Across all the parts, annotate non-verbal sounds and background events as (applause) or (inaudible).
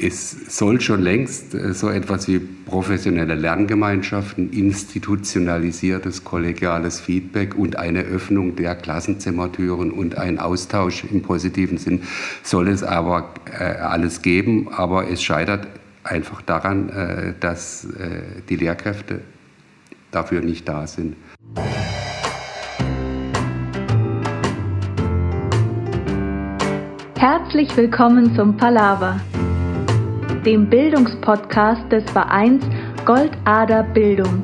es soll schon längst äh, so etwas wie professionelle Lerngemeinschaften, institutionalisiertes kollegiales Feedback und eine Öffnung der Klassenzimmertüren und ein Austausch im positiven Sinn soll es aber äh, alles geben. Aber es scheitert einfach daran, äh, dass die Lehrkräfte dafür nicht da sind. Herzlich willkommen zum Palaver dem Bildungspodcast des Vereins Goldader Bildung.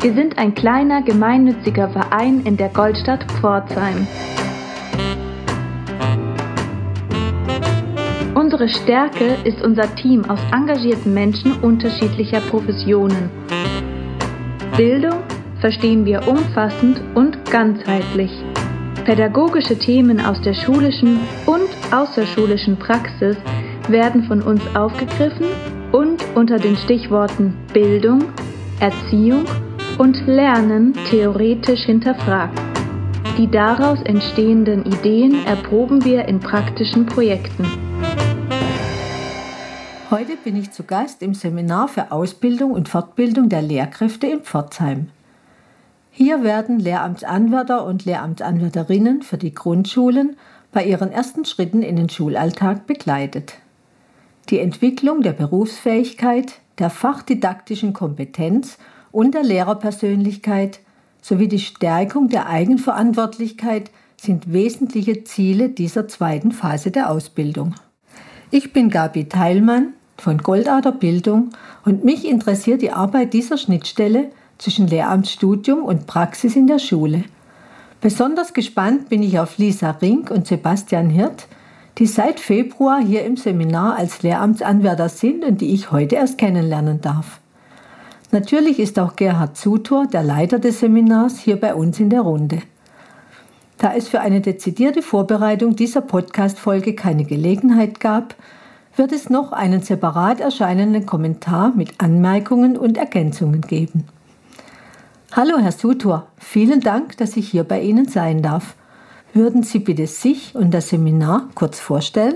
Wir sind ein kleiner gemeinnütziger Verein in der Goldstadt Pforzheim. Unsere Stärke ist unser Team aus engagierten Menschen unterschiedlicher Professionen. Bildung verstehen wir umfassend und ganzheitlich. Pädagogische Themen aus der schulischen und außerschulischen Praxis werden von uns aufgegriffen und unter den Stichworten Bildung, Erziehung und Lernen theoretisch hinterfragt. Die daraus entstehenden Ideen erproben wir in praktischen Projekten. Heute bin ich zu Gast im Seminar für Ausbildung und Fortbildung der Lehrkräfte in Pforzheim. Hier werden Lehramtsanwärter und Lehramtsanwärterinnen für die Grundschulen bei ihren ersten Schritten in den Schulalltag begleitet die Entwicklung der Berufsfähigkeit, der fachdidaktischen Kompetenz und der Lehrerpersönlichkeit sowie die Stärkung der Eigenverantwortlichkeit sind wesentliche Ziele dieser zweiten Phase der Ausbildung. Ich bin Gabi Teilmann von Goldader Bildung und mich interessiert die Arbeit dieser Schnittstelle zwischen Lehramtsstudium und Praxis in der Schule. Besonders gespannt bin ich auf Lisa Rink und Sebastian Hirt, die seit Februar hier im Seminar als Lehramtsanwärter sind und die ich heute erst kennenlernen darf. Natürlich ist auch Gerhard Zutor, der Leiter des Seminars, hier bei uns in der Runde. Da es für eine dezidierte Vorbereitung dieser Podcast-Folge keine Gelegenheit gab, wird es noch einen separat erscheinenden Kommentar mit Anmerkungen und Ergänzungen geben. Hallo, Herr Sutor, vielen Dank, dass ich hier bei Ihnen sein darf. Würden Sie bitte sich und das Seminar kurz vorstellen?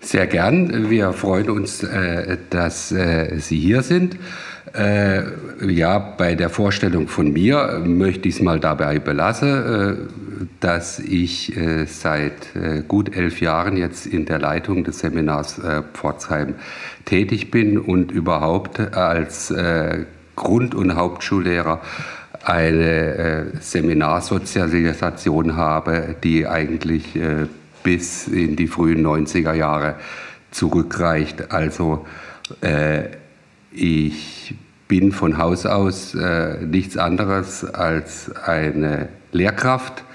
Sehr gern. Wir freuen uns, äh, dass äh, Sie hier sind. Äh, ja, bei der Vorstellung von mir möchte ich es mal dabei belassen, dass ich seit gut elf Jahren jetzt in der Leitung des Seminars Pforzheim tätig bin und überhaupt als Grund- und Hauptschullehrer eine äh, Seminarsozialisation habe, die eigentlich äh, bis in die frühen 90er Jahre zurückreicht. Also äh, ich bin von Haus aus nichts anderes als eine Lehrkraft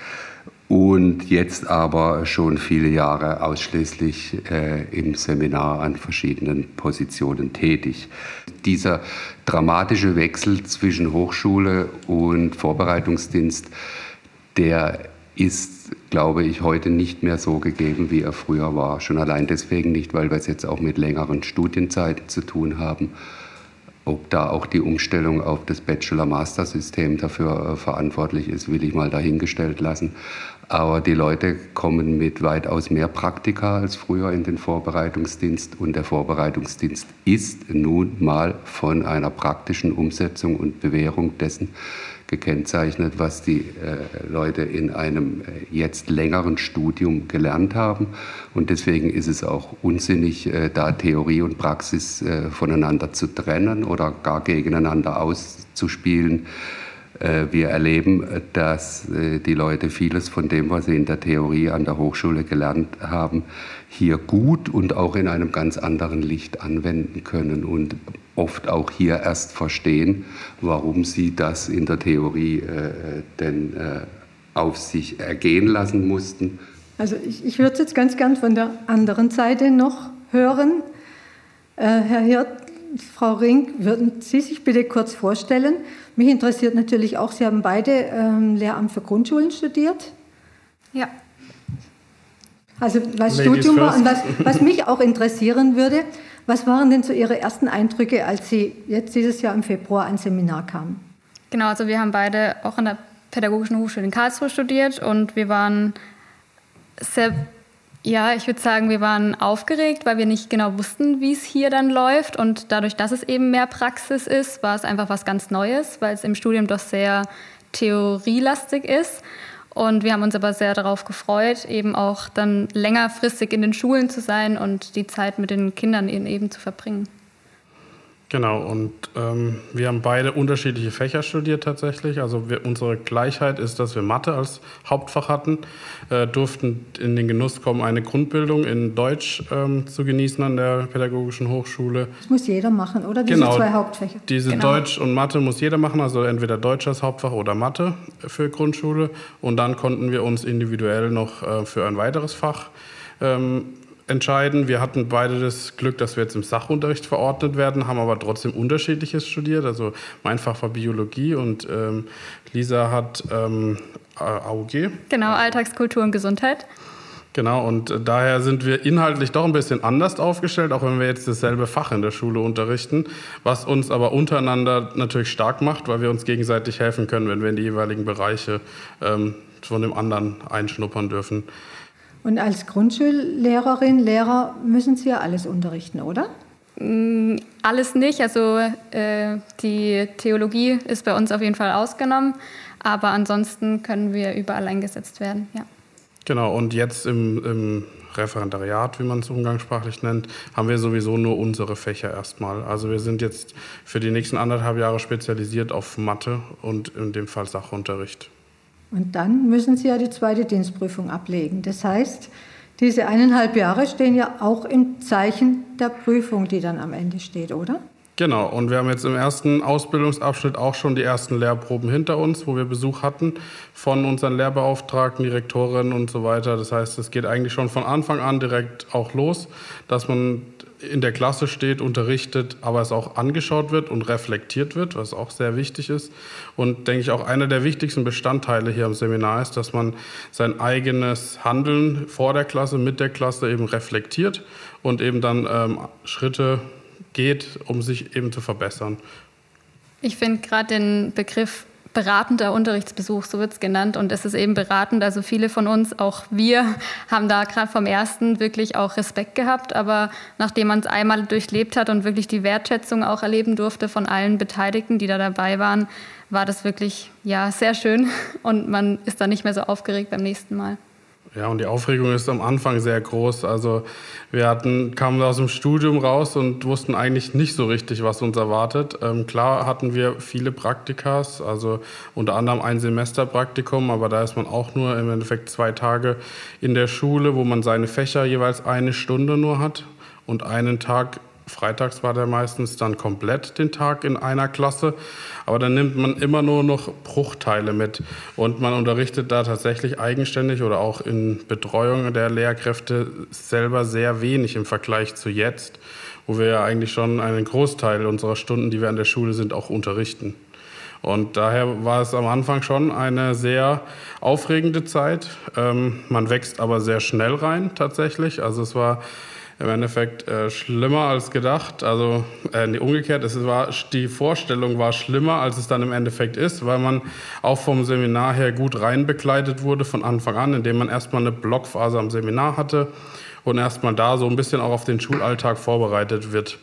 und jetzt aber schon viele Jahre ausschließlich äh, im Seminar an verschiedenen Positionen tätig. Dieser dramatische Wechsel zwischen Hochschule und Vorbereitungsdienst, der ist, glaube ich, heute nicht mehr so gegeben, wie er früher war. Schon allein deswegen nicht, weil wir es jetzt auch mit längeren Studienzeiten zu tun haben ob da auch die Umstellung auf das Bachelor-Master-System dafür äh, verantwortlich ist, will ich mal dahingestellt lassen. Aber die Leute kommen mit weitaus mehr Praktika als früher in den Vorbereitungsdienst. Und der Vorbereitungsdienst ist nun mal von einer praktischen Umsetzung und Bewährung dessen gekennzeichnet, was die äh, Leute in einem äh, jetzt längeren Studium gelernt haben. Und deswegen ist es auch unsinnig, äh, da Theorie und Praxis äh, voneinander zu trennen oder gar gegeneinander auszuspielen. Äh, wir erleben, dass äh, die Leute vieles von dem, was sie in der Theorie an der Hochschule gelernt haben, hier gut und auch in einem ganz anderen Licht anwenden können und oft auch hier erst verstehen, warum sie das in der Theorie äh, denn äh, auf sich ergehen lassen mussten. Also ich, ich würde es jetzt ganz gern von der anderen Seite noch hören. Äh, Herr Hirt, Frau Rink, würden Sie sich bitte kurz vorstellen? Mich interessiert natürlich auch, Sie haben beide ähm, Lehramt für Grundschulen studiert. Ja. Also was Ladies Studium war und was, was mich auch interessieren würde, was waren denn so Ihre ersten Eindrücke, als Sie jetzt dieses Jahr im Februar ein Seminar kamen? Genau, also wir haben beide auch an der Pädagogischen Hochschule in Karlsruhe studiert und wir waren sehr Ja, ich würde sagen, wir waren aufgeregt, weil wir nicht genau wussten, wie es hier dann läuft. Und dadurch, dass es eben mehr Praxis ist, war es einfach was ganz Neues, weil es im Studium doch sehr theorielastig ist. Und wir haben uns aber sehr darauf gefreut, eben auch dann längerfristig in den Schulen zu sein und die Zeit mit den Kindern eben zu verbringen. Genau, und ähm, wir haben beide unterschiedliche Fächer studiert tatsächlich. Also wir, unsere Gleichheit ist, dass wir Mathe als Hauptfach hatten, äh, durften in den Genuss kommen, eine Grundbildung in Deutsch ähm, zu genießen an der Pädagogischen Hochschule. Das muss jeder machen, oder? Diese genau, zwei Hauptfächer. Diese genau. Deutsch und Mathe muss jeder machen, also entweder Deutsch als Hauptfach oder Mathe für Grundschule. Und dann konnten wir uns individuell noch äh, für ein weiteres Fach ähm, entscheiden. Wir hatten beide das Glück, dass wir jetzt im Sachunterricht verordnet werden, haben aber trotzdem unterschiedliches studiert. Also mein Fach war Biologie und ähm, Lisa hat ähm, AUG. Genau, Alltagskultur und Gesundheit. Genau, und äh, daher sind wir inhaltlich doch ein bisschen anders aufgestellt, auch wenn wir jetzt dasselbe Fach in der Schule unterrichten, was uns aber untereinander natürlich stark macht, weil wir uns gegenseitig helfen können, wenn wir in die jeweiligen Bereiche ähm, von dem anderen einschnuppern dürfen. Und als Grundschullehrerin, Lehrer müssen Sie ja alles unterrichten, oder? Mm, alles nicht. Also äh, die Theologie ist bei uns auf jeden Fall ausgenommen, aber ansonsten können wir überall eingesetzt werden. Ja. Genau, und jetzt im, im Referendariat, wie man es umgangssprachlich nennt, haben wir sowieso nur unsere Fächer erstmal. Also wir sind jetzt für die nächsten anderthalb Jahre spezialisiert auf Mathe und in dem Fall Sachunterricht. Und dann müssen Sie ja die zweite Dienstprüfung ablegen. Das heißt, diese eineinhalb Jahre stehen ja auch im Zeichen der Prüfung, die dann am Ende steht, oder? Genau, und wir haben jetzt im ersten Ausbildungsabschnitt auch schon die ersten Lehrproben hinter uns, wo wir Besuch hatten von unseren Lehrbeauftragten, Direktorinnen und so weiter. Das heißt, es geht eigentlich schon von Anfang an direkt auch los, dass man in der Klasse steht, unterrichtet, aber es auch angeschaut wird und reflektiert wird, was auch sehr wichtig ist. Und denke ich auch einer der wichtigsten Bestandteile hier am Seminar ist, dass man sein eigenes Handeln vor der Klasse, mit der Klasse eben reflektiert und eben dann ähm, Schritte geht, um sich eben zu verbessern. Ich finde gerade den Begriff beratender Unterrichtsbesuch, so wird es genannt. Und es ist eben beratend. Also viele von uns, auch wir, haben da gerade vom ersten wirklich auch Respekt gehabt. Aber nachdem man es einmal durchlebt hat und wirklich die Wertschätzung auch erleben durfte von allen Beteiligten, die da dabei waren, war das wirklich ja sehr schön. Und man ist dann nicht mehr so aufgeregt beim nächsten Mal. Ja, und die Aufregung ist am Anfang sehr groß. Also wir hatten, kamen aus dem Studium raus und wussten eigentlich nicht so richtig, was uns erwartet. Ähm, klar hatten wir viele Praktikas, also unter anderem ein Semesterpraktikum, aber da ist man auch nur im Endeffekt zwei Tage in der Schule, wo man seine Fächer jeweils eine Stunde nur hat und einen Tag Freitags war der meistens dann komplett den Tag in einer Klasse, aber dann nimmt man immer nur noch Bruchteile mit und man unterrichtet da tatsächlich eigenständig oder auch in Betreuung der Lehrkräfte selber sehr wenig im Vergleich zu jetzt, wo wir ja eigentlich schon einen Großteil unserer Stunden, die wir an der Schule sind, auch unterrichten. Und daher war es am Anfang schon eine sehr aufregende Zeit. Ähm, man wächst aber sehr schnell rein tatsächlich. Also es war im Endeffekt äh, schlimmer als gedacht. Also äh, nee, umgekehrt, es war, die Vorstellung war schlimmer, als es dann im Endeffekt ist, weil man auch vom Seminar her gut reinbegleitet wurde von Anfang an, indem man erstmal eine Blockphase am Seminar hatte und erstmal da so ein bisschen auch auf den Schulalltag vorbereitet wird.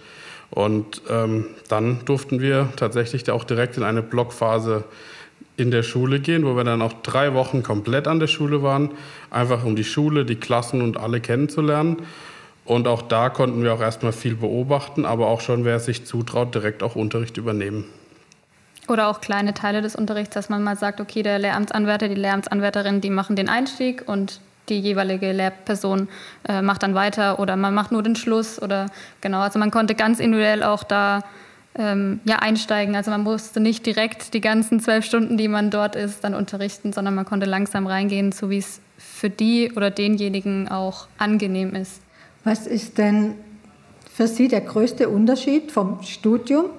Und ähm, dann durften wir tatsächlich auch direkt in eine Blockphase in der Schule gehen, wo wir dann auch drei Wochen komplett an der Schule waren, einfach um die Schule, die Klassen und alle kennenzulernen. Und auch da konnten wir auch erstmal viel beobachten, aber auch schon, wer sich zutraut, direkt auch Unterricht übernehmen. Oder auch kleine Teile des Unterrichts, dass man mal sagt, okay, der Lehramtsanwärter, die Lehramtsanwärterin, die machen den Einstieg und die jeweilige Lehrperson äh, macht dann weiter oder man macht nur den Schluss oder genau. Also man konnte ganz individuell auch da ähm, ja, einsteigen. Also man musste nicht direkt die ganzen zwölf Stunden, die man dort ist, dann unterrichten, sondern man konnte langsam reingehen, so wie es für die oder denjenigen auch angenehm ist. Was ist denn für Sie der größte Unterschied vom Studium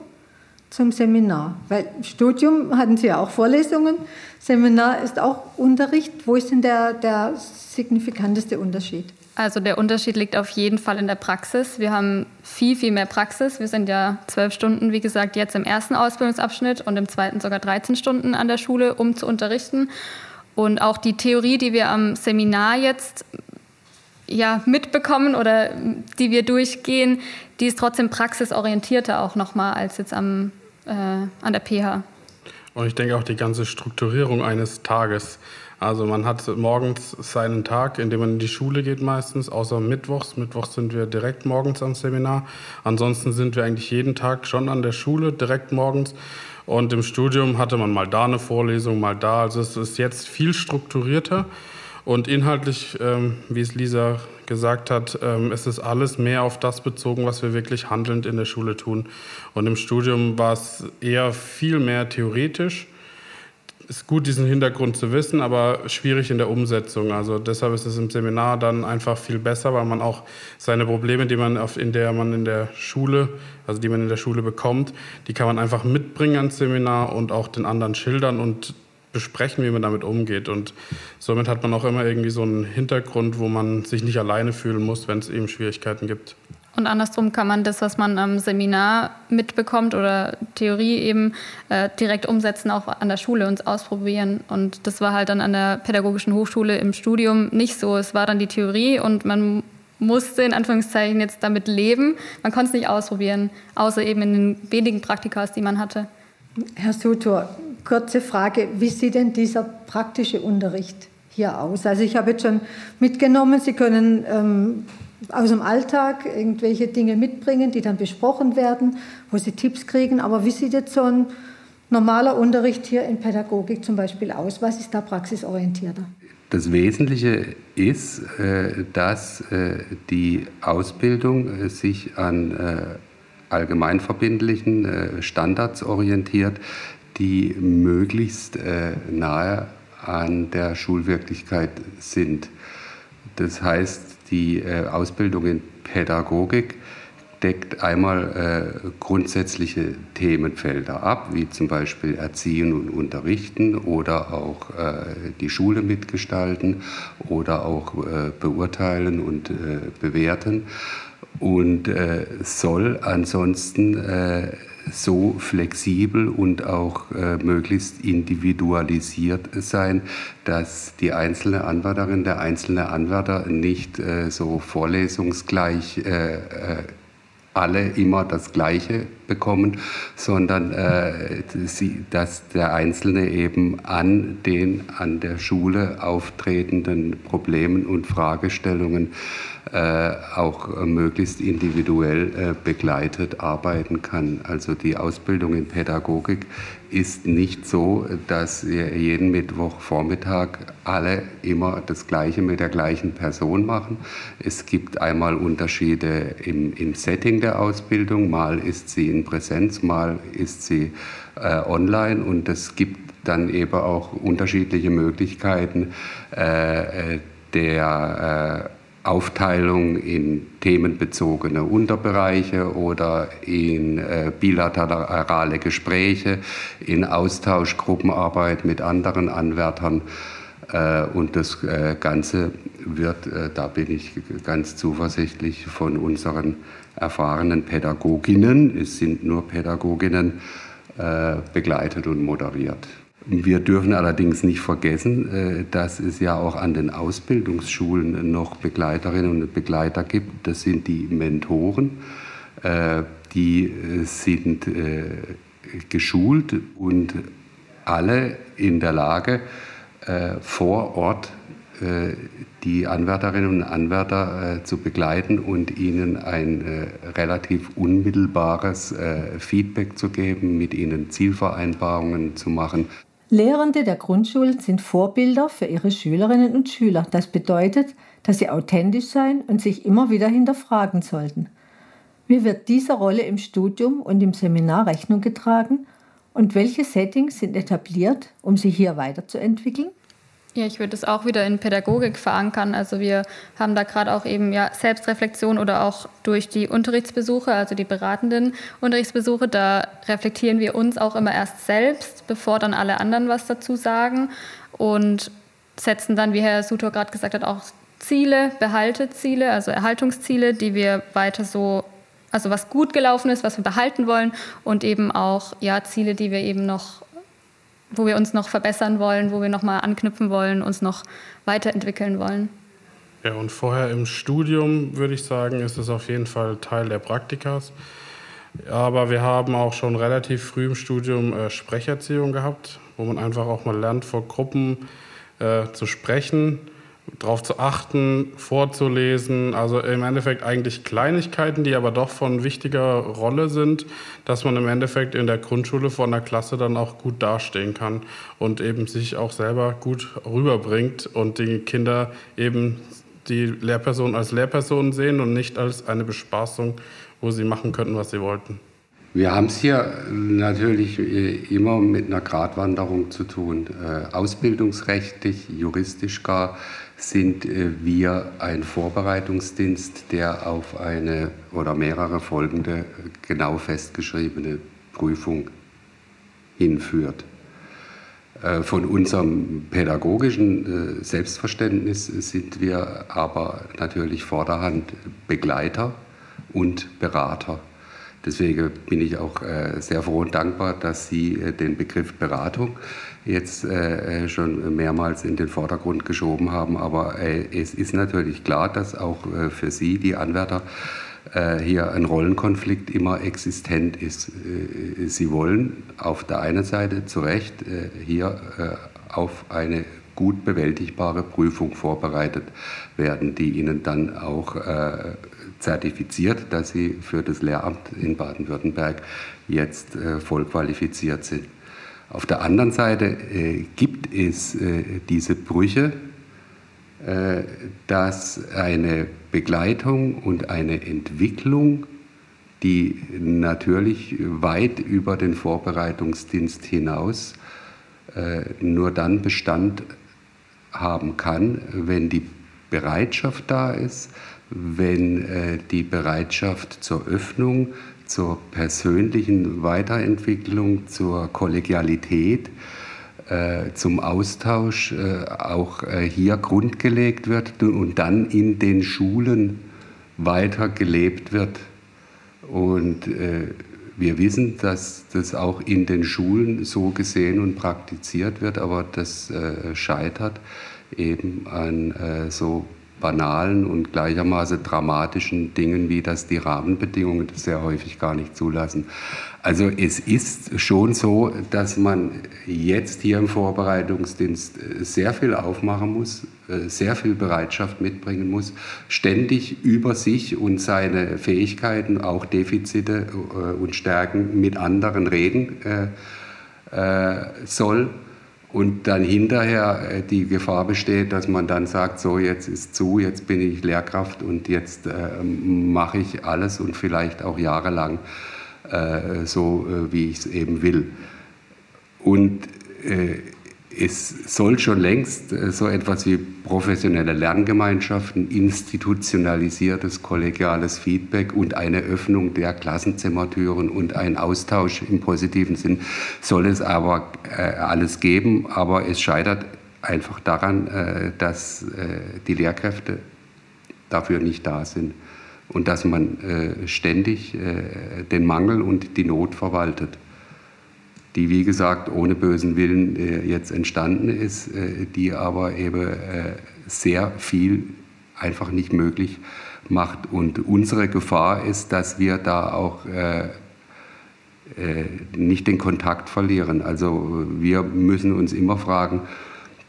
zum Seminar? Weil Studium hatten Sie ja auch Vorlesungen, Seminar ist auch Unterricht. Wo ist denn der, der signifikanteste Unterschied? Also der Unterschied liegt auf jeden Fall in der Praxis. Wir haben viel, viel mehr Praxis. Wir sind ja zwölf Stunden, wie gesagt, jetzt im ersten Ausbildungsabschnitt und im zweiten sogar 13 Stunden an der Schule, um zu unterrichten. Und auch die Theorie, die wir am Seminar jetzt ja, mitbekommen oder die wir durchgehen, die ist trotzdem praxisorientierter auch nochmal als jetzt am, äh, an der PH. Und ich denke auch die ganze Strukturierung eines Tages. Also man hat morgens seinen Tag, in dem man in die Schule geht meistens, außer Mittwochs. Mittwochs sind wir direkt morgens am Seminar. Ansonsten sind wir eigentlich jeden Tag schon an der Schule, direkt morgens. Und im Studium hatte man mal da eine Vorlesung, mal da. Also es ist jetzt viel strukturierter. Und inhaltlich, ähm, wie es Lisa gesagt hat, ähm, ist es alles mehr auf das bezogen, was wir wirklich handelnd in der Schule tun. Und im Studium war es eher viel mehr theoretisch. Ist gut, diesen Hintergrund zu wissen, aber schwierig in der Umsetzung. Also deshalb ist es im Seminar dann einfach viel besser, weil man auch seine Probleme, die man auf, in der man in der Schule, also die man in der Schule bekommt, die kann man einfach mitbringen ans Seminar und auch den anderen schildern und besprechen, wie man damit umgeht. Und somit hat man auch immer irgendwie so einen Hintergrund, wo man sich nicht alleine fühlen muss, wenn es eben Schwierigkeiten gibt. Und andersrum kann man das, was man am Seminar mitbekommt oder Theorie eben äh, direkt umsetzen, auch an der Schule und ausprobieren. Und das war halt dann an der Pädagogischen Hochschule im Studium nicht so. Es war dann die Theorie und man musste in Anführungszeichen jetzt damit leben. Man konnte es nicht ausprobieren, außer eben in den wenigen Praktikas, die man hatte. Herr Sutor, kurze Frage, wie sieht denn dieser praktische Unterricht hier aus? Also ich habe jetzt schon mitgenommen, Sie können ähm, aus dem Alltag irgendwelche Dinge mitbringen, die dann besprochen werden, wo Sie Tipps kriegen, aber wie sieht jetzt so ein normaler Unterricht hier in Pädagogik zum Beispiel aus? Was ist da praxisorientierter? Das Wesentliche ist, äh, dass äh, die Ausbildung äh, sich an allgemeinverbindlichen Standards orientiert, die möglichst äh, nahe an der Schulwirklichkeit sind. Das heißt, die äh, Ausbildung in Pädagogik deckt einmal äh, grundsätzliche Themenfelder ab, wie zum Beispiel Erziehen und Unterrichten oder auch äh, die Schule mitgestalten oder auch äh, beurteilen und äh, bewerten und äh, soll ansonsten so flexibel und auch äh, möglichst individualisiert sein, dass die einzelne Anwärterin, der einzelne Anwärter nicht äh, so vorlesungsgleich äh, äh alle immer das Gleiche bekommen, sondern äh, dass der Einzelne eben an den an der Schule auftretenden Problemen und Fragestellungen äh, auch möglichst individuell äh, begleitet arbeiten kann. Also die Ausbildung in Pädagogik ist nicht so, dass jeden Mittwochvormittag alle immer das Gleiche mit der gleichen Person machen. Es gibt einmal Unterschiede im, im Setting der Ausbildung. Mal ist sie in Präsenz, mal ist sie äh, online und es gibt dann eben auch unterschiedliche Möglichkeiten äh, äh der äh, Aufteilung in themenbezogene Unterbereiche oder in äh, bilaterale Gespräche, in Austausch, Gruppenarbeit mit anderen Anwärtern. Äh, und das äh, Ganze wird, da bin ich ganz zuversichtlich, von unseren erfahrenen Pädagoginnen, es sind nur Pädagoginnen, äh, begleitet und moderiert. Wir dürfen allerdings nicht vergessen, äh, dass es ja auch an den Ausbildungsschulen noch Begleiterinnen und Begleiter gibt. Das sind die Mentoren. Äh, die sind geschult und alle in der Lage, vor Ort die Anwärterinnen und Anwärter zu begleiten und ihnen ein relativ unmittelbares Feedback zu geben, mit ihnen Zielvereinbarungen zu machen. Lehrende der Grundschulen sind Vorbilder für ihre Schülerinnen und Schüler. Das bedeutet, dass sie authentisch sein und sich immer wieder hinterfragen sollten. Wie wird dieser Rolle im Studium und im Seminar Rechnung getragen und welche Settings sind etabliert, um sie hier weiterzuentwickeln? Ja, ich würde es auch wieder in Pädagogik verankern. Also wir haben da gerade auch eben ja Selbstreflexion oder auch durch die Unterrichtsbesuche, also die beratenden Unterrichtsbesuche, da reflektieren wir uns auch immer erst selbst, bevor dann alle anderen was dazu sagen und setzen dann, wie Herr Sutor gerade gesagt hat, auch Ziele, Behalteziele, also Erhaltungsziele, die wir weiter so also was gut gelaufen ist, was wir behalten wollen und eben auch ja Ziele, die wir eben noch wo wir uns noch verbessern wollen, wo wir noch mal anknüpfen wollen, uns noch weiterentwickeln wollen. Ja, und vorher im Studium würde ich sagen, ist es auf jeden Fall Teil der Praktikas. Aber wir haben auch schon relativ früh im Studium äh, Sprecherziehung gehabt, wo man einfach auch mal lernt, vor Gruppen äh, zu sprechen darauf zu achten, vorzulesen. Also im Endeffekt eigentlich Kleinigkeiten, die aber doch von wichtiger Rolle sind, dass man im Endeffekt in der Grundschule vor einer Klasse dann auch gut dastehen kann und eben sich auch selber gut rüberbringt und die Kinder eben die Lehrperson als Lehrperson sehen und nicht als eine Bespaßung, wo sie machen könnten, was sie wollten. Wir haben es hier natürlich äh, immer mit einer Gratwanderung zu tun. Äh, ausbildungsrechtlich, juristisch gar sind äh, wir ein Vorbereitungsdienst, der auf eine oder mehrere folgende genau festgeschriebene Prüfung hinführt. Von unserem pädagogischen Selbstverständnis sind wir aber natürlich vorderhand Begleiter und Berater. Deswegen bin ich auch äh, sehr froh und dankbar, dass Sie äh, den Begriff Beratung jetzt äh, schon mehrmals in den Vordergrund geschoben haben. Aber es ist natürlich klar, dass auch für Sie, die Anwärter, hier ein Rollenkonflikt immer existent ist. Sie wollen auf der einen Seite zu Recht hier auf eine gut bewältigbare Prüfung vorbereitet werden, die Ihnen dann auch zertifiziert, dass sie für das Lehramt in Baden-Württemberg jetzt äh, voll qualifiziert sind. Auf der anderen Seite äh, gibt es äh, diese Brüche, äh, dass eine Begleitung und eine Entwicklung, die natürlich weit über den Vorbereitungsdienst hinaus äh, nur dann Bestand haben kann, wenn die Bereitschaft da ist, wenn äh, die Bereitschaft zur Öffnung, zur persönlichen Weiterentwicklung, zur Kollegialität, äh, zum Austausch äh, auch hier grundgelegt wird und dann in den Schulen weiter gelebt wird. Und wir wissen, dass das auch in den Schulen so gesehen und praktiziert wird, aber das scheitert eben an so banalen und gleichermaßen dramatischen Dingen, wie das die Rahmenbedingungen sehr häufig gar nicht zulassen. Also es ist schon so, dass man jetzt hier im Vorbereitungsdienst sehr viel aufmachen muss, sehr viel Bereitschaft mitbringen muss, ständig über sich und seine Fähigkeiten, auch Defizite äh, und Stärken mit anderen reden äh, äh, soll und dann hinterher äh, die Gefahr besteht, dass man dann sagt, so jetzt ist zu, jetzt bin ich Lehrkraft und jetzt äh, mache ich alles und vielleicht auch jahrelang äh, so, äh, wie ich es eben will. Und äh, es soll schon längst äh, so etwas wie professionelle Lerngemeinschaften, institutionalisiertes kollegiales Feedback und eine Öffnung der Klassenzimmertüren und ein Austausch im positiven Sinn soll es aber äh, alles geben. Aber es scheitert einfach daran, äh, dass äh, die Lehrkräfte dafür nicht da sind und dass man äh, ständig äh, den Mangel und die Not verwaltet die wie gesagt ohne bösen Willen äh, jetzt entstanden ist, äh, die aber eben äh, sehr viel einfach nicht möglich macht. Und unsere Gefahr ist, dass wir da auch äh, äh, nicht den Kontakt verlieren. Also wir müssen uns immer fragen,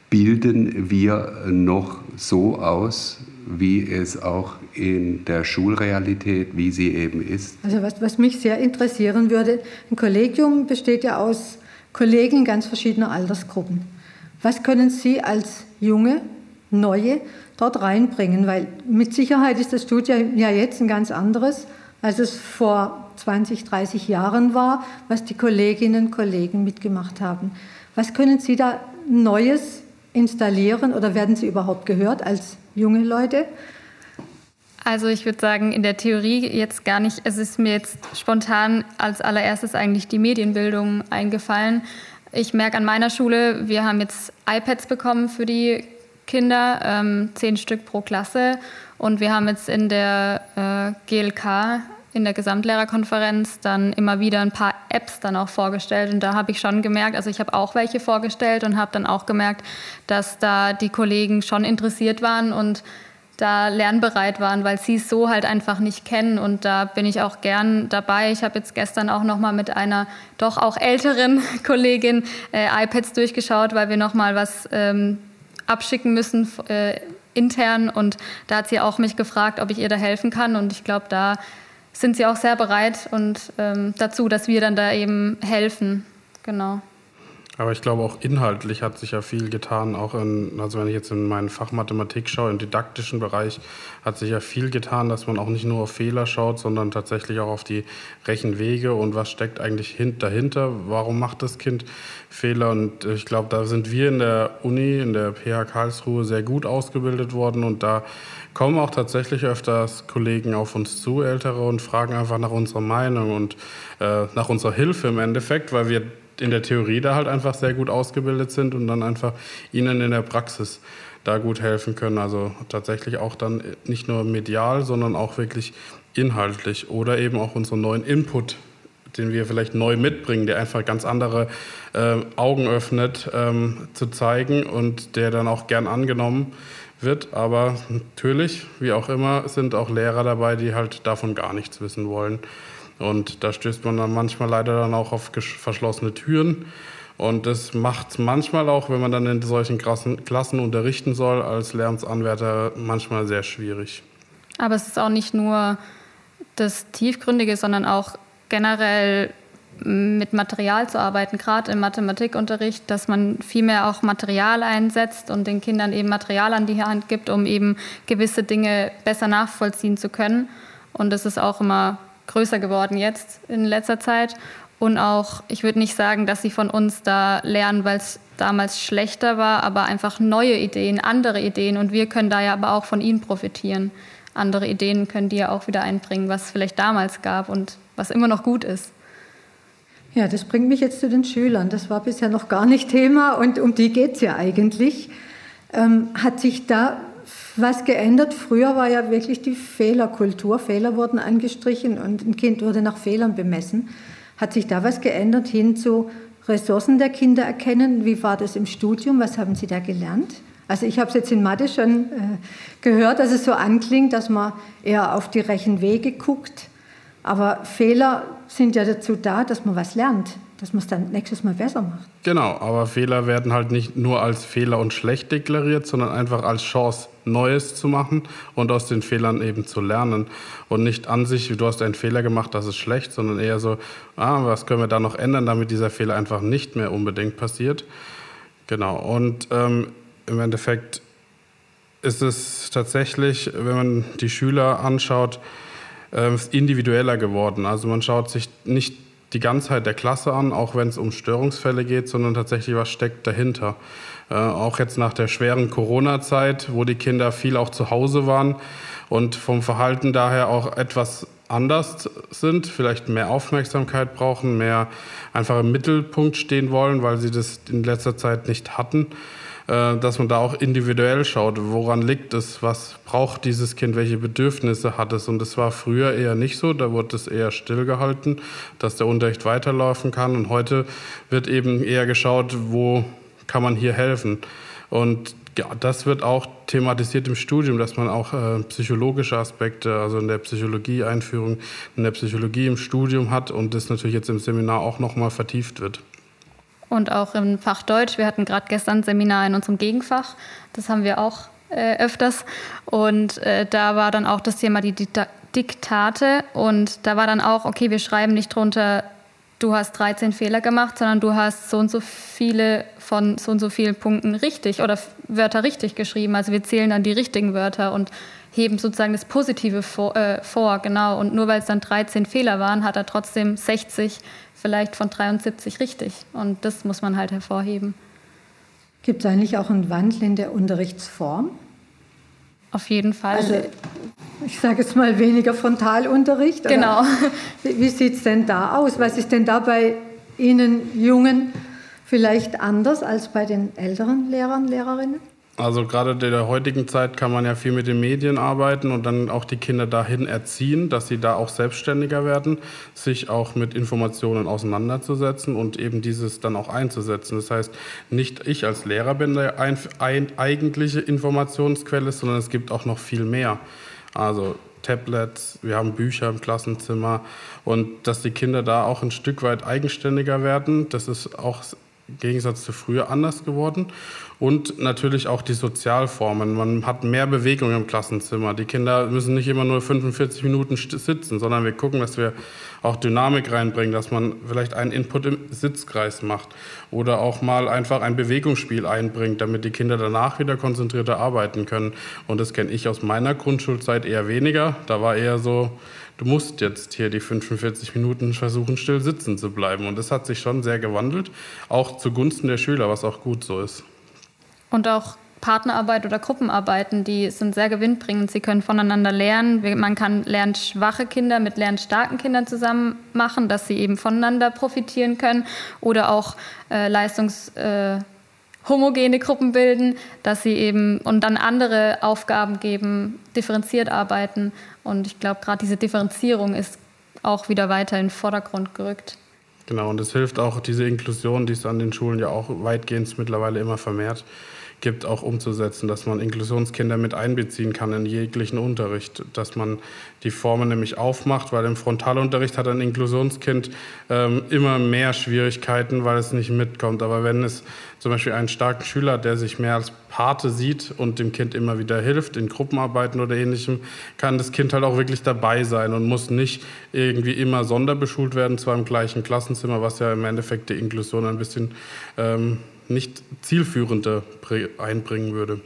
bilden wir noch so aus, wie es auch in der Schulrealität, wie sie eben ist. Also was, was mich sehr interessieren würde, ein Kollegium besteht ja aus Kollegen ganz verschiedener Altersgruppen. Was können Sie als junge, neue dort reinbringen? Weil mit Sicherheit ist das Studium ja jetzt ein ganz anderes, als es vor 20, 30 Jahren war, was die Kolleginnen und Kollegen mitgemacht haben. Was können Sie da Neues installieren oder werden Sie überhaupt gehört als junge Leute? Also ich würde sagen, in der Theorie jetzt gar nicht. Es ist mir jetzt spontan als allererstes eigentlich die Medienbildung eingefallen. Ich merke an meiner Schule, wir haben jetzt iPads bekommen für die Kinder, ähm, zehn Stück pro Klasse. Und wir haben jetzt in der äh, GLK, in der Gesamtlehrerkonferenz, dann immer wieder ein paar Apps dann auch vorgestellt. Und da habe ich schon gemerkt, also ich habe auch welche vorgestellt und habe dann auch gemerkt, dass da die Kollegen schon interessiert waren und da lernbereit waren, weil sie es so halt einfach nicht kennen. Und da bin ich auch gern dabei. Ich habe jetzt gestern auch noch mal mit einer doch auch älteren (laughs) Kollegin äh, iPads durchgeschaut, weil wir noch mal was ähm, abschicken müssen äh, intern. Und da hat sie auch mich gefragt, ob ich ihr da helfen kann. Und ich glaube, da sind sie auch sehr bereit und ähm, dazu, dass wir dann da eben helfen. Genau. Aber ich glaube, auch inhaltlich hat sich ja viel getan. Auch in, also wenn ich jetzt in meinen Fach Mathematik schaue, im didaktischen Bereich hat sich ja viel getan, dass man auch nicht nur auf Fehler schaut, sondern tatsächlich auch auf die Rechenwege und was steckt eigentlich dahinter. Warum macht das Kind Fehler? Und ich glaube, da sind wir in der Uni, in der PH Karlsruhe sehr gut ausgebildet worden und da kommen auch tatsächlich öfters Kollegen auf uns zu, Ältere, und fragen einfach nach unserer Meinung und äh, nach unserer Hilfe im Endeffekt, weil wir in der Theorie da halt einfach sehr gut ausgebildet sind und dann einfach ihnen in der Praxis da gut helfen können. Also tatsächlich auch dann nicht nur medial, sondern auch wirklich inhaltlich oder eben auch unseren neuen Input, den wir vielleicht neu mitbringen, der einfach ganz andere äh, Augen öffnet, ähm, zu zeigen und der dann auch gern angenommen wird. Aber natürlich, wie auch immer, sind auch Lehrer dabei, die halt davon gar nichts wissen wollen. Und da stößt man dann manchmal leider dann auch auf verschlossene Türen. Und das macht manchmal auch, wenn man dann in solchen Klassen unterrichten soll, als Lehramtsanwärter manchmal sehr schwierig. Aber es ist auch nicht nur das Tiefgründige, sondern auch generell mit Material zu arbeiten, gerade im Mathematikunterricht, dass man viel mehr auch Material einsetzt und den Kindern eben Material an die Hand gibt, um eben gewisse Dinge besser nachvollziehen zu können. Und das ist auch immer größer geworden jetzt in letzter Zeit. Und auch, ich würde nicht sagen, dass sie von uns da lernen, weil es damals schlechter war, aber einfach neue Ideen, andere Ideen. Und wir können da ja aber auch von ihnen profitieren. Andere Ideen können die ja auch wieder einbringen, was es vielleicht damals gab und was immer noch gut ist. Ja, das bringt mich jetzt zu den Schülern. Das war bisher noch gar nicht Thema und um die geht es ja eigentlich. Ähm, hat sich da was geändert. Früher war ja wirklich die Fehlerkultur. Fehler wurden angestrichen und ein Kind wurde nach Fehlern bemessen. Hat sich da was geändert hin zu Ressourcen der Kinder erkennen? Wie war das im Studium? Was haben Sie da gelernt? Also ich habe es jetzt in Mathe schon äh, gehört, dass es so anklingt, dass man eher auf die Rechenwege guckt. Aber Fehler sind ja dazu da, dass man was lernt dass man es dann nächstes Mal besser macht. Genau, aber Fehler werden halt nicht nur als Fehler und schlecht deklariert, sondern einfach als Chance, Neues zu machen und aus den Fehlern eben zu lernen. Und nicht an sich, du hast einen Fehler gemacht, das ist schlecht, sondern eher so, ah, was können wir da noch ändern, damit dieser Fehler einfach nicht mehr unbedingt passiert. Genau, und ähm, im Endeffekt ist es tatsächlich, wenn man die Schüler anschaut, äh, individueller geworden. Also man schaut sich nicht die Ganzheit der Klasse an, auch wenn es um Störungsfälle geht, sondern tatsächlich, was steckt dahinter. Äh, auch jetzt nach der schweren Corona-Zeit, wo die Kinder viel auch zu Hause waren und vom Verhalten daher auch etwas anders sind, vielleicht mehr Aufmerksamkeit brauchen, mehr einfach im Mittelpunkt stehen wollen, weil sie das in letzter Zeit nicht hatten. Äh, dass man da auch individuell schaut, woran liegt es, was braucht dieses Kind, welche Bedürfnisse hat es. Und das war früher eher nicht so, da wurde es eher stillgehalten, dass der Unterricht weiterlaufen kann. Und heute wird eben eher geschaut, wo kann man hier helfen. Und ja, das wird auch thematisiert im Studium, dass man auch äh, psychologische Aspekte, also in der Psychologie-Einführung, in der Psychologie im Studium hat und das natürlich jetzt im Seminar auch nochmal vertieft wird und auch im Fach Deutsch. Wir hatten gerade gestern ein Seminar in unserem Gegenfach. Das haben wir auch äh, öfters. Und äh, da war dann auch das Thema die Diktate. Und da war dann auch, okay, wir schreiben nicht drunter, du hast 13 Fehler gemacht, sondern du hast so und so viele von so und so vielen Punkten richtig oder Wörter richtig geschrieben. Also wir zählen dann die richtigen Wörter und heben sozusagen das Positive vor, äh, vor genau. Und nur weil es dann 13 Fehler waren, hat er trotzdem 60 vielleicht von 73 richtig. Und das muss man halt hervorheben. Gibt es eigentlich auch einen Wandel in der Unterrichtsform? Auf jeden Fall. Also, ich sage jetzt mal weniger Frontalunterricht. Genau. (laughs) Wie, wie sieht es denn da aus? Was ist denn da bei Ihnen Jungen vielleicht anders als bei den älteren Lehrern, Lehrerinnen? Also gerade in der heutigen Zeit kann man ja viel mit den Medien arbeiten und dann auch die Kinder dahin erziehen, dass sie da auch selbstständiger werden, sich auch mit Informationen auseinanderzusetzen und eben dieses dann auch einzusetzen. Das heißt, nicht ich als Lehrer bin der ein, ein, eigentliche Informationsquelle, sondern es gibt auch noch viel mehr. Also Tablets, wir haben Bücher im Klassenzimmer und dass die Kinder da auch ein Stück weit eigenständiger werden, das ist auch Gegensatz zu früher anders geworden. Und natürlich auch die Sozialformen. Man hat mehr Bewegung im Klassenzimmer. Die Kinder müssen nicht immer nur 45 Minuten sitzen, sondern wir gucken, dass wir auch Dynamik reinbringen, dass man vielleicht einen Input im Sitzkreis macht oder auch mal einfach ein Bewegungsspiel einbringt, damit die Kinder danach wieder konzentrierter arbeiten können. Und das kenne ich aus meiner Grundschulzeit eher weniger. Da war eher so, du musst jetzt hier die 45 Minuten versuchen, still sitzen zu bleiben. Und das hat sich schon sehr gewandelt, auch zugunsten der Schüler, was auch gut so ist. Und auch Partnerarbeit oder Gruppenarbeiten, die sind sehr gewinnbringend. Sie können voneinander lernen. Man kann lernschwache Kinder mit lernstarken Kindern zusammen machen, dass sie eben voneinander profitieren können oder auch äh, leistungshomogene äh, Gruppen bilden, dass sie eben und dann andere Aufgaben geben, differenziert arbeiten. Und ich glaube, gerade diese Differenzierung ist auch wieder weiter in den Vordergrund gerückt. Genau, und es hilft auch diese Inklusion, die es an den Schulen ja auch weitgehend mittlerweile immer vermehrt gibt, auch umzusetzen, dass man Inklusionskinder mit einbeziehen kann in jeglichen Unterricht, dass man die Formen nämlich aufmacht, weil im Frontalunterricht hat ein Inklusionskind ähm, immer mehr Schwierigkeiten, weil es nicht mitkommt. Aber wenn es zum Beispiel einen starken Schüler hat, der sich mehr als Pate sieht und dem Kind immer wieder hilft in Gruppenarbeiten oder ähnlichem, kann das Kind halt auch wirklich dabei sein und muss nicht irgendwie immer sonderbeschult werden, zwar im gleichen Klassenzimmer, was ja im Endeffekt die Inklusion ein bisschen ähm, nicht zielführender einbringen würde.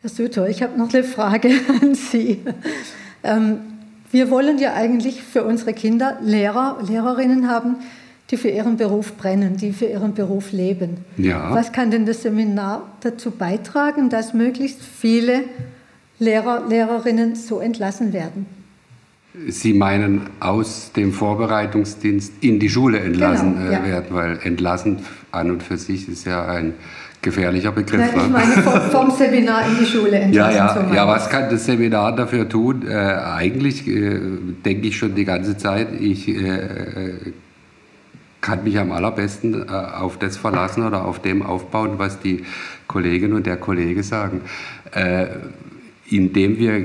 Herr Süter, ich habe noch eine Frage (laughs) an Sie. Ähm, wir wollen ja eigentlich für unsere Kinder Lehrer, Lehrerinnen haben, die für ihren Beruf brennen, die für ihren Beruf leben. Ja. Was kann denn das Seminar dazu beitragen, dass möglichst viele Lehrer, Lehrerinnen so entlassen werden? Sie meinen aus dem Vorbereitungsdienst in die Schule entlassen genau, äh, ja. werden, weil entlassen an und für sich ist ja ein gefährlicher Begriff. Nein, ich meine vom, vom, Seminar in die Schule ja, ja, ja, was kann das Seminar dafür tun? Äh, eigentlich äh, denke ich schon die ganze Zeit, ich äh, kann mich am allerbesten äh, auf das verlassen oder auf dem aufbauen, was die Kollegin und der Kollege sagen. Äh, indem wir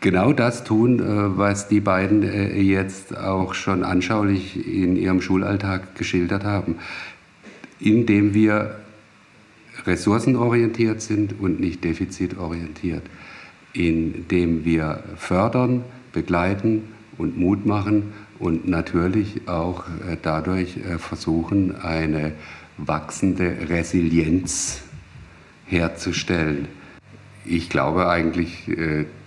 genau das tun, äh, was die beiden jetzt auch schon anschaulich in ihrem Schulalltag geschildert haben, indem wir ressourcenorientiert sind und nicht defizitorientiert, indem wir fördern, begleiten und Mut machen und natürlich auch äh, dadurch versuchen, eine wachsende Resilienz herzustellen. Ich glaube eigentlich,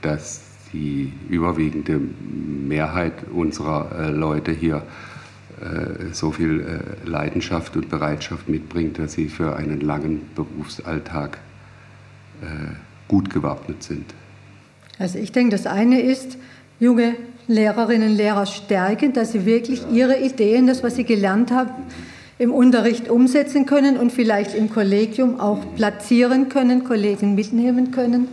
dass die überwiegende Mehrheit unserer äh, Leute hier äh, so viel äh, Leidenschaft und Bereitschaft mitbringt, dass sie für einen langen Berufsalltag gut gewappnet sind. Also ich denke, das eine ist, junge Lehrerinnen und Lehrer stärken, dass sie wirklich ihre Ideen, das, was sie gelernt haben, im Unterricht umsetzen können und vielleicht im Kollegium auch platzieren können, Kollegen mitnehmen können.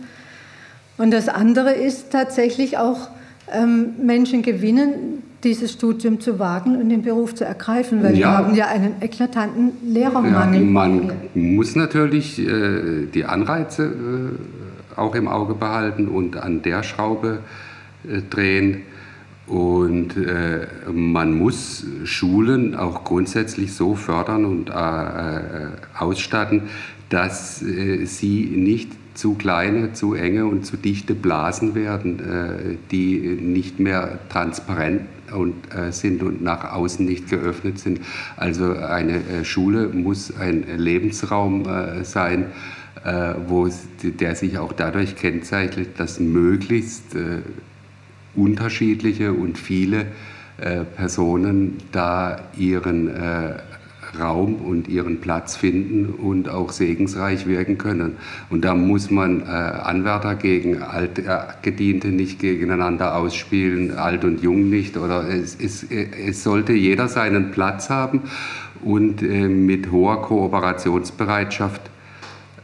Und das andere ist tatsächlich auch ähm, Menschen gewinnen, dieses Studium zu wagen und den Beruf zu ergreifen, weil ja. wir haben ja einen eklatanten Lehrermangel. Ja, man muss natürlich äh, die Anreize äh, auch im Auge behalten und an der Schraube äh, drehen. Und äh, man muss Schulen auch grundsätzlich so fördern und äh, äh, ausstatten, dass sie nicht zu kleine, zu enge und zu dichte Blasen werden, äh, die nicht mehr transparent äh, sind und nach außen nicht geöffnet sind. Also eine äh, Schule muss ein Lebensraum sein, wo, der sich auch dadurch kennzeichnet, dass möglichst unterschiedliche und viele Personen da ihren Raum und ihren Platz finden und auch segensreich wirken können. Und da muss man äh, Anwärter gegen Altgediente nicht gegeneinander ausspielen, alt und jung nicht. Oder es, es, es sollte jeder seinen Platz haben und äh, mit hoher Kooperationsbereitschaft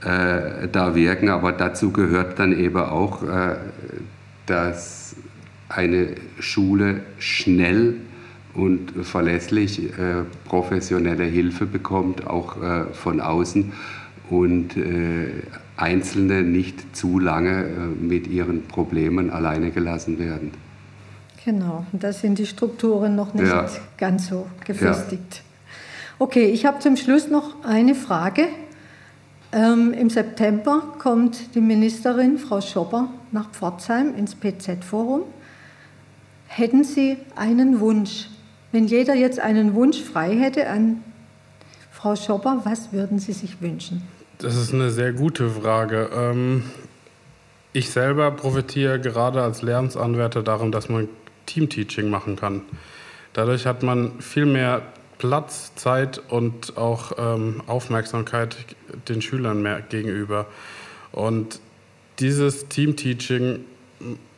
äh, da wirken. Aber dazu gehört dann eben auch, äh, dass eine Schule schnell und verlässlich äh, professionelle Hilfe bekommt, auch äh, von außen und äh, Einzelne nicht zu lange äh, mit ihren Problemen alleine gelassen werden. Genau, da sind die Strukturen noch nicht ja. ganz so gefestigt. Ja. Okay, ich habe zum Schluss noch eine Frage. Ähm, Im September kommt die Ministerin, Frau Schopper, nach Pforzheim ins PZ-Forum. Hätten Sie einen Wunsch? Wenn jeder jetzt einen Wunsch frei hätte an Frau Schopper, was würden Sie sich wünschen? Das ist eine sehr gute Frage. Ähm, ich selber profitiere gerade als Lehramtsanwärter darum, dass man Teamteaching machen kann. Dadurch hat man viel mehr Platz, Zeit und auch ähm, Aufmerksamkeit den Schülern mehr gegenüber. Und dieses Teamteaching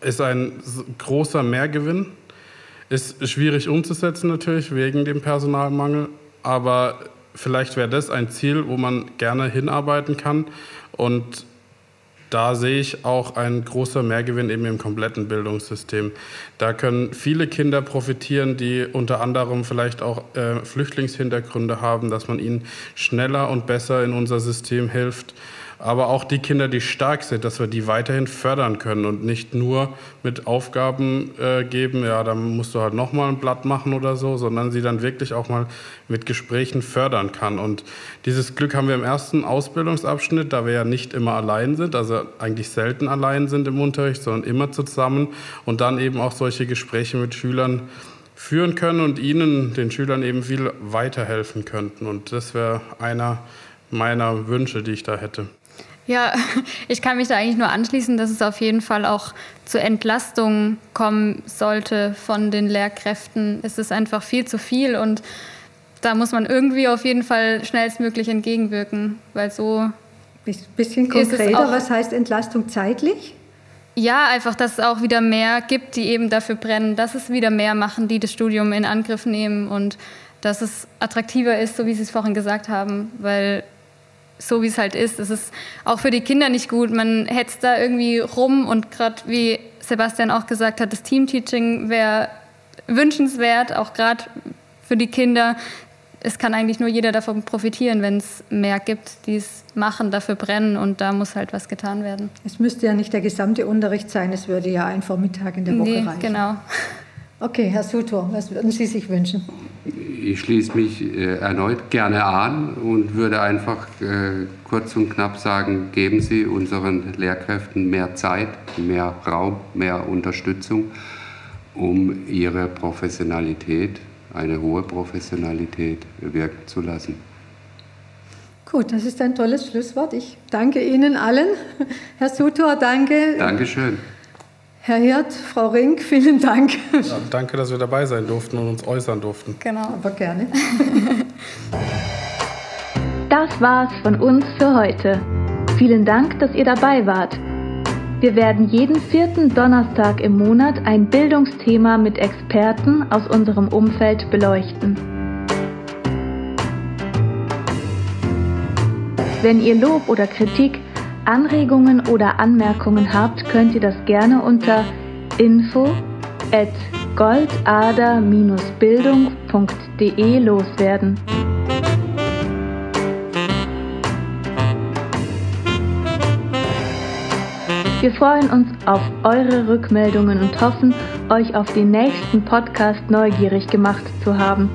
ist ein großer Mehrgewinn. Ist schwierig umzusetzen natürlich wegen dem Personalmangel, aber vielleicht wäre das ein Ziel, wo man gerne hinarbeiten kann. Und da sehe ich auch einen großen Mehrgewinn eben im kompletten Bildungssystem. Da können viele Kinder profitieren, die unter anderem vielleicht auch äh, Flüchtlingshintergründe haben, dass man ihnen schneller und besser in unser System hilft aber auch die Kinder, die stark sind, dass wir die weiterhin fördern können und nicht nur mit Aufgaben äh, geben, ja, dann musst du halt nochmal ein Blatt machen oder so, sondern sie dann wirklich auch mal mit Gesprächen fördern kann. Und dieses Glück haben wir im ersten Ausbildungsabschnitt, da wir ja nicht immer allein sind, also eigentlich selten allein sind im Unterricht, sondern immer zusammen und dann eben auch solche Gespräche mit Schülern führen können und ihnen, den Schülern eben viel weiterhelfen könnten. Und das wäre einer meiner Wünsche, die ich da hätte. Ja, (laughs) ich kann mich da eigentlich nur anschließen, dass es auf jeden Fall auch zur Entlastung kommen sollte von den Lehrkräften. Es ist einfach viel zu viel und da muss man irgendwie auf jeden Fall schnellstmöglich entgegenwirken, weil so. Bisschen konkreter, was heißt Entlastung zeitlich? Ja, einfach, dass es auch wieder mehr gibt, die eben dafür brennen, dass es wieder mehr machen, die das Studium in Angriff nehmen und dass es attraktiver ist, so wie Sie es vorhin gesagt haben, weil so wie es halt ist. Es ist auch für die Kinder nicht gut. Man hetzt da irgendwie rum und gerade wie Sebastian auch gesagt hat, das Teamteaching wäre wünschenswert, auch gerade für die Kinder. Es kann eigentlich nur jeder davon profitieren, wenn es mehr gibt, die es machen, dafür brennen und da muss halt was getan werden. Es müsste ja nicht der gesamte Unterricht sein, es würde ja ein Vormittag in der Woche nee, reichen. Genau. Okay, Herr Sutor, was würden Sie sich wünschen? Ich schließe mich äh, erneut gerne an und würde einfach äh, kurz und knapp sagen, geben Sie unseren Lehrkräften mehr Zeit, mehr Raum, mehr Unterstützung, um ihre Professionalität, eine hohe Professionalität wirken zu lassen. Gut, das ist ein tolles Schlusswort. Ich danke Ihnen allen. Herr Sutor, danke. Dankeschön. Herr Hirt, Frau Rink, vielen Dank. Ja, danke, dass wir dabei sein durften und uns äußern durften. Genau. Aber gerne. (laughs) Das war's von uns für heute. Vielen Dank, dass ihr dabei wart. Wir werden jeden vierten Donnerstag im Monat ein Bildungsthema mit Experten aus unserem Umfeld beleuchten. Wenn ihr Lob oder Kritik Anregungen oder Anmerkungen habt, könnt ihr das gerne unter info at goldader-bildung.de loswerden. Wir freuen uns auf eure Rückmeldungen und hoffen, euch auf den nächsten Podcast neugierig gemacht zu haben.